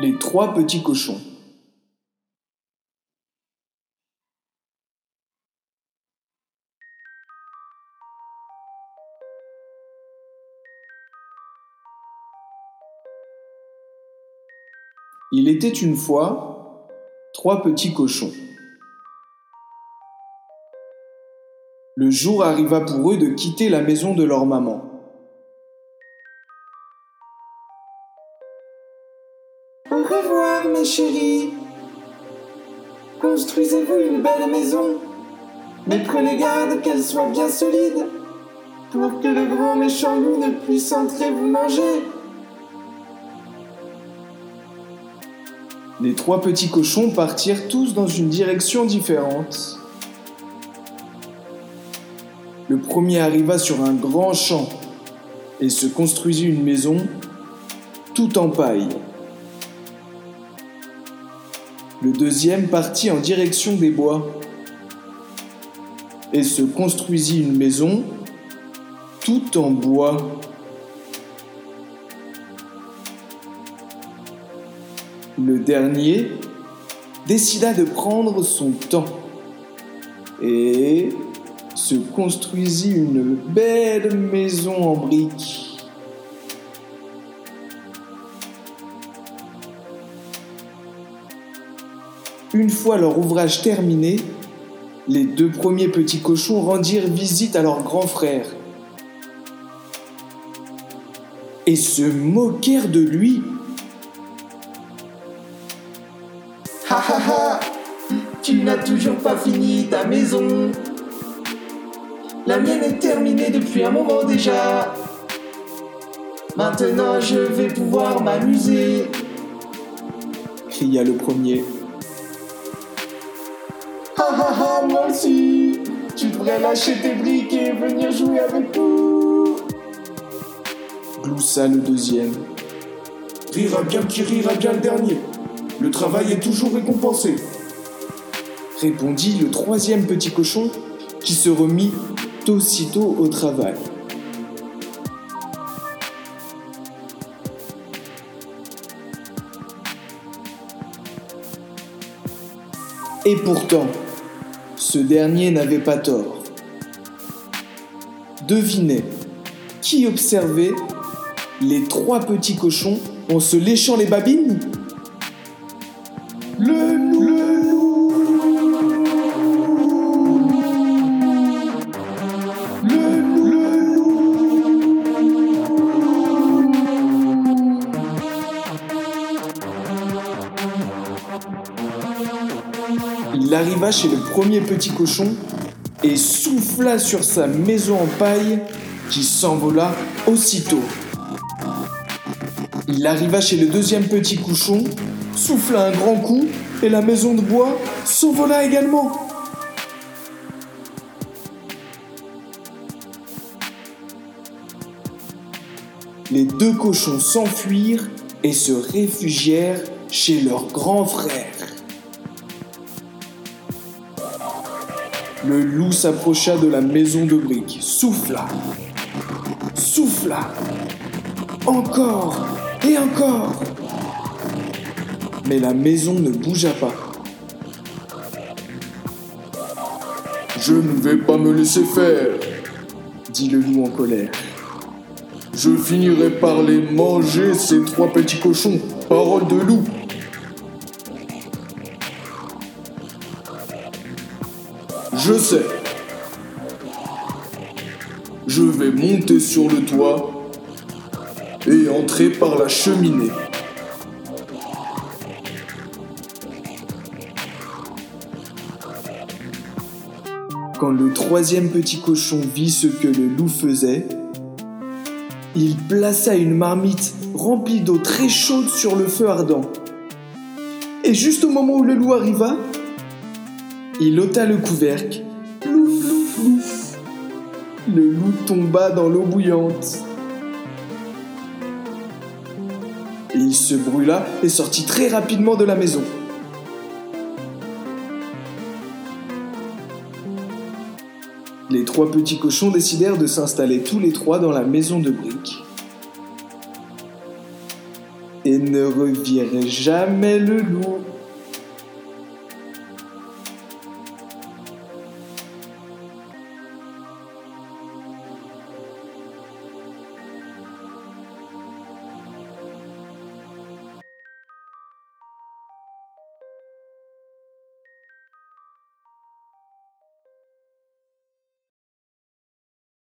Les trois petits cochons. Il était une fois trois petits cochons. Le jour arriva pour eux de quitter la maison de leur maman. Revoir, mes chéris. Construisez-vous une belle maison, mais prenez garde qu'elle soit bien solide, pour que le grand méchant loup ne puisse entrer vous manger. Les trois petits cochons partirent tous dans une direction différente. Le premier arriva sur un grand champ et se construisit une maison tout en paille. Le deuxième partit en direction des bois et se construisit une maison tout en bois. Le dernier décida de prendre son temps et se construisit une belle maison en briques. Une fois leur ouvrage terminé, les deux premiers petits cochons rendirent visite à leur grand frère et se moquèrent de lui. Ha ha ha Tu n'as toujours pas fini ta maison. La mienne est terminée depuis un moment déjà. Maintenant je vais pouvoir m'amuser. cria le premier. Ha, moi aussi Tu devrais lâcher tes briques et venir jouer avec nous Gloussa le deuxième. Rira bien qui rira bien le dernier. Le travail est toujours récompensé. Répondit le troisième petit cochon qui se remit aussitôt au travail. Et pourtant, ce dernier n'avait pas tort. Devinez, qui observait les trois petits cochons en se léchant les babines? Il arriva chez le premier petit cochon et souffla sur sa maison en paille qui s'envola aussitôt. Il arriva chez le deuxième petit cochon, souffla un grand coup et la maison de bois s'envola également. Les deux cochons s'enfuirent et se réfugièrent chez leur grand frère. Le loup s'approcha de la maison de briques, souffla, souffla, encore et encore. Mais la maison ne bougea pas. Je ne vais pas me laisser faire. dit le loup en colère. Je finirai par les manger, ces trois petits cochons. Parole de loup. Je sais. Je vais monter sur le toit et entrer par la cheminée. Quand le troisième petit cochon vit ce que le loup faisait, il plaça une marmite remplie d'eau très chaude sur le feu ardent. Et juste au moment où le loup arriva, il ôta le couvercle. Le loup tomba dans l'eau bouillante. Il se brûla et sortit très rapidement de la maison. Les trois petits cochons décidèrent de s'installer tous les trois dans la maison de briques. Et ne revire jamais le loup.